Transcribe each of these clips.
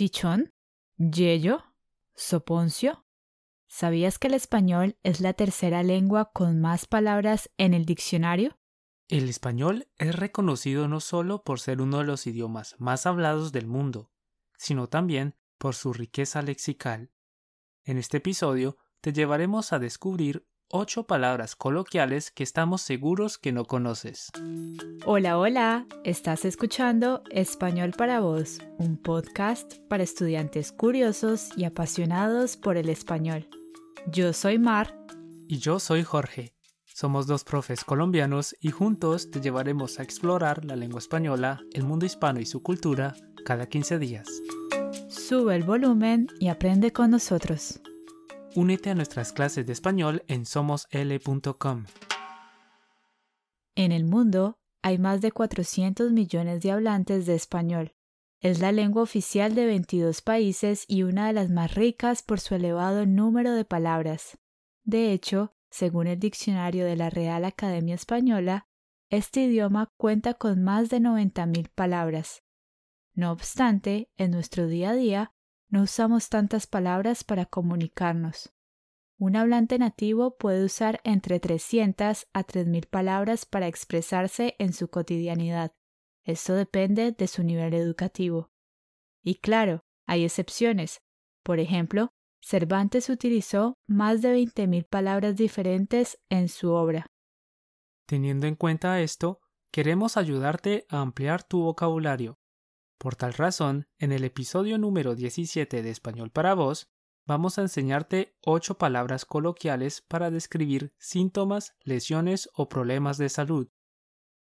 chichón, yeyo, soponcio. ¿Sabías que el español es la tercera lengua con más palabras en el diccionario? El español es reconocido no solo por ser uno de los idiomas más hablados del mundo, sino también por su riqueza lexical. En este episodio te llevaremos a descubrir ocho palabras coloquiales que estamos seguros que no conoces. Hola, hola, estás escuchando Español para Vos, un podcast para estudiantes curiosos y apasionados por el español. Yo soy Mar. Y yo soy Jorge. Somos dos profes colombianos y juntos te llevaremos a explorar la lengua española, el mundo hispano y su cultura cada 15 días. Sube el volumen y aprende con nosotros. Únete a nuestras clases de español en somosl.com. En el mundo hay más de 400 millones de hablantes de español. Es la lengua oficial de 22 países y una de las más ricas por su elevado número de palabras. De hecho, según el diccionario de la Real Academia Española, este idioma cuenta con más de 90.000 palabras. No obstante, en nuestro día a día no usamos tantas palabras para comunicarnos. Un hablante nativo puede usar entre 300 a 3.000 palabras para expresarse en su cotidianidad. Esto depende de su nivel educativo. Y claro, hay excepciones. Por ejemplo, Cervantes utilizó más de 20.000 palabras diferentes en su obra. Teniendo en cuenta esto, queremos ayudarte a ampliar tu vocabulario. Por tal razón, en el episodio número 17 de Español para Vos, vamos a enseñarte ocho palabras coloquiales para describir síntomas, lesiones o problemas de salud.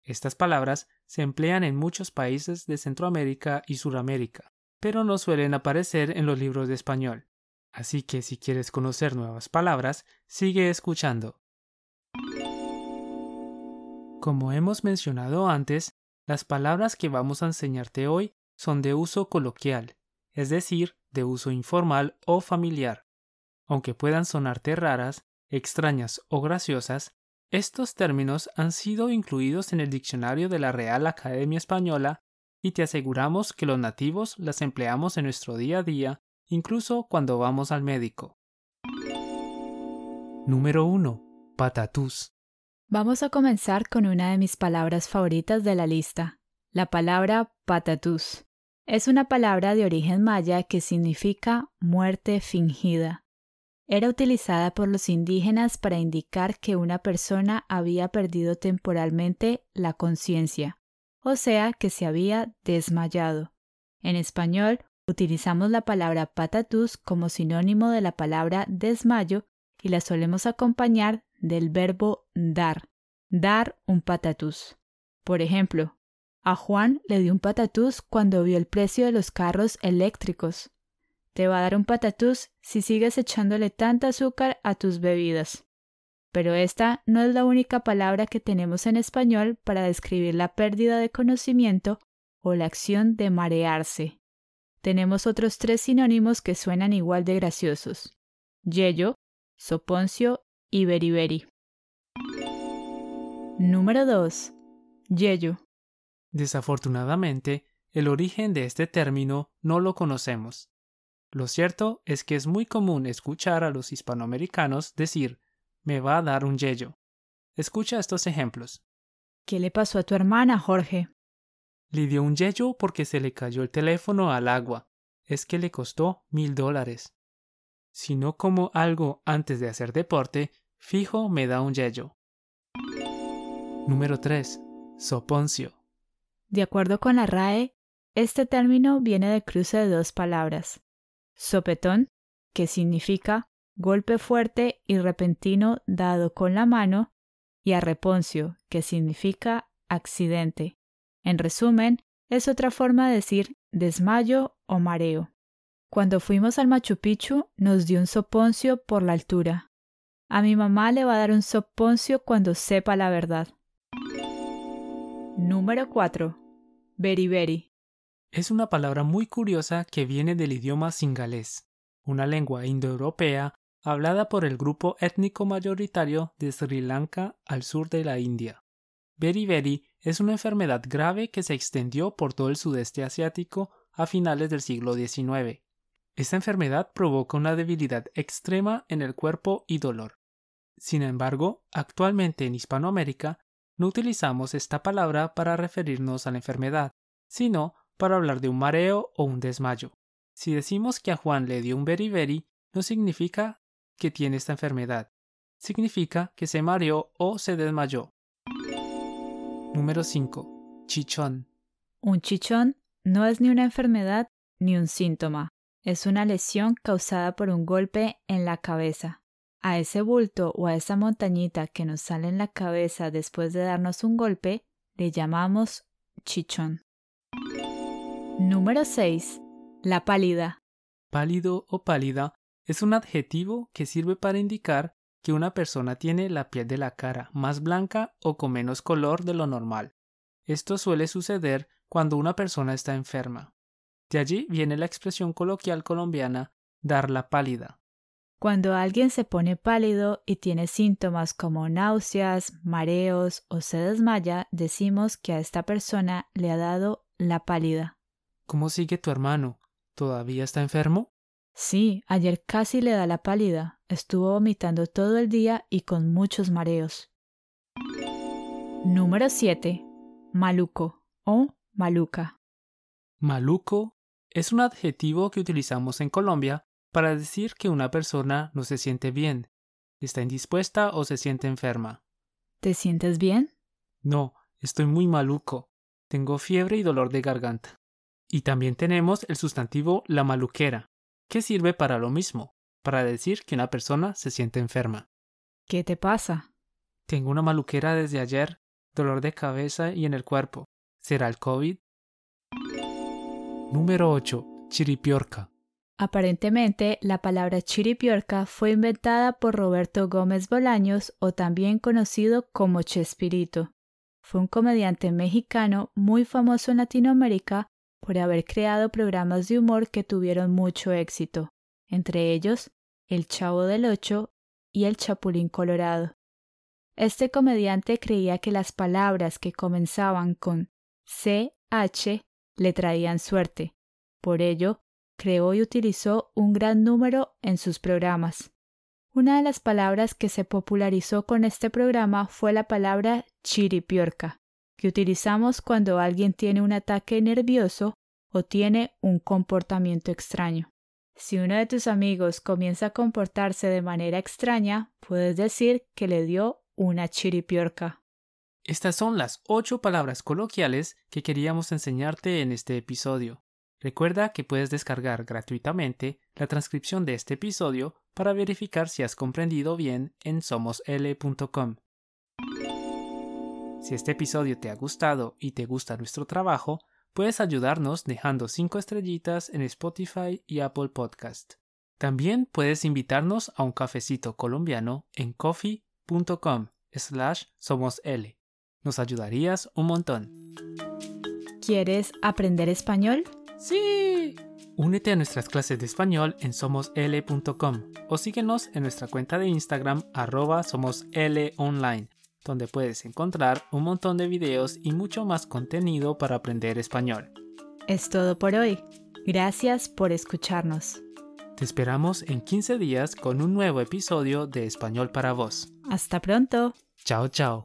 Estas palabras se emplean en muchos países de Centroamérica y Suramérica, pero no suelen aparecer en los libros de español. Así que si quieres conocer nuevas palabras, sigue escuchando. Como hemos mencionado antes, las palabras que vamos a enseñarte hoy son de uso coloquial, es decir, de uso informal o familiar. Aunque puedan sonarte raras, extrañas o graciosas, estos términos han sido incluidos en el diccionario de la Real Academia Española y te aseguramos que los nativos las empleamos en nuestro día a día, incluso cuando vamos al médico. Número 1. Patatús. Vamos a comenzar con una de mis palabras favoritas de la lista, la palabra patatús. Es una palabra de origen maya que significa muerte fingida. Era utilizada por los indígenas para indicar que una persona había perdido temporalmente la conciencia, o sea, que se había desmayado. En español, utilizamos la palabra patatús como sinónimo de la palabra desmayo y la solemos acompañar del verbo dar, dar un patatús. Por ejemplo, a Juan le dio un patatús cuando vio el precio de los carros eléctricos. Te va a dar un patatús si sigues echándole tanta azúcar a tus bebidas. Pero esta no es la única palabra que tenemos en español para describir la pérdida de conocimiento o la acción de marearse. Tenemos otros tres sinónimos que suenan igual de graciosos. Yello, soponcio y beriberi. Número 2. Yello. Desafortunadamente, el origen de este término no lo conocemos. Lo cierto es que es muy común escuchar a los hispanoamericanos decir me va a dar un yello. Escucha estos ejemplos. ¿Qué le pasó a tu hermana, Jorge? Le dio un yello porque se le cayó el teléfono al agua. Es que le costó mil dólares. Si no como algo antes de hacer deporte, fijo me da un yello. Número 3. Soponcio. De acuerdo con la RAE, este término viene del cruce de dos palabras. Sopetón, que significa golpe fuerte y repentino dado con la mano, y arreponcio, que significa accidente. En resumen, es otra forma de decir desmayo o mareo. Cuando fuimos al Machu Picchu nos dio un soponcio por la altura. A mi mamá le va a dar un soponcio cuando sepa la verdad. Número 4. Beriberi. Es una palabra muy curiosa que viene del idioma singalés, una lengua indoeuropea hablada por el grupo étnico mayoritario de Sri Lanka al sur de la India. Beriberi es una enfermedad grave que se extendió por todo el sudeste asiático a finales del siglo XIX. Esta enfermedad provoca una debilidad extrema en el cuerpo y dolor. Sin embargo, actualmente en Hispanoamérica no utilizamos esta palabra para referirnos a la enfermedad, sino para hablar de un mareo o un desmayo. Si decimos que a Juan le dio un beriberi, no significa que tiene esta enfermedad. Significa que se mareó o se desmayó. Número 5. Chichón. Un chichón no es ni una enfermedad ni un síntoma. Es una lesión causada por un golpe en la cabeza. A ese bulto o a esa montañita que nos sale en la cabeza después de darnos un golpe, le llamamos chichón. Número 6. La pálida. Pálido o pálida es un adjetivo que sirve para indicar que una persona tiene la piel de la cara más blanca o con menos color de lo normal. Esto suele suceder cuando una persona está enferma. De allí viene la expresión coloquial colombiana dar la pálida. Cuando alguien se pone pálido y tiene síntomas como náuseas, mareos o se desmaya, decimos que a esta persona le ha dado la pálida. ¿Cómo sigue tu hermano? ¿Todavía está enfermo? Sí, ayer casi le da la pálida. Estuvo vomitando todo el día y con muchos mareos. Número 7. Maluco o maluca. Maluco es un adjetivo que utilizamos en Colombia para decir que una persona no se siente bien, está indispuesta o se siente enferma. ¿Te sientes bien? No, estoy muy maluco. Tengo fiebre y dolor de garganta. Y también tenemos el sustantivo la maluquera, que sirve para lo mismo, para decir que una persona se siente enferma. ¿Qué te pasa? Tengo una maluquera desde ayer, dolor de cabeza y en el cuerpo. ¿Será el COVID? Número 8. Chiripiorca. Aparentemente, la palabra chiripiorca fue inventada por Roberto Gómez Bolaños o también conocido como Chespirito. Fue un comediante mexicano muy famoso en Latinoamérica por haber creado programas de humor que tuvieron mucho éxito, entre ellos El Chavo del Ocho y El Chapulín Colorado. Este comediante creía que las palabras que comenzaban con CH le traían suerte. Por ello, creó y utilizó un gran número en sus programas. Una de las palabras que se popularizó con este programa fue la palabra chiripiorca, que utilizamos cuando alguien tiene un ataque nervioso o tiene un comportamiento extraño. Si uno de tus amigos comienza a comportarse de manera extraña, puedes decir que le dio una chiripiorca. Estas son las ocho palabras coloquiales que queríamos enseñarte en este episodio. Recuerda que puedes descargar gratuitamente la transcripción de este episodio para verificar si has comprendido bien en somosl.com. Si este episodio te ha gustado y te gusta nuestro trabajo, puedes ayudarnos dejando 5 estrellitas en Spotify y Apple Podcast. También puedes invitarnos a un cafecito colombiano en coffee.com slash somosl. Nos ayudarías un montón. ¿Quieres aprender español? Sí. Únete a nuestras clases de español en somosl.com o síguenos en nuestra cuenta de Instagram arroba somoslonline, donde puedes encontrar un montón de videos y mucho más contenido para aprender español. Es todo por hoy. Gracias por escucharnos. Te esperamos en 15 días con un nuevo episodio de Español para vos. Hasta pronto. Chao, chao.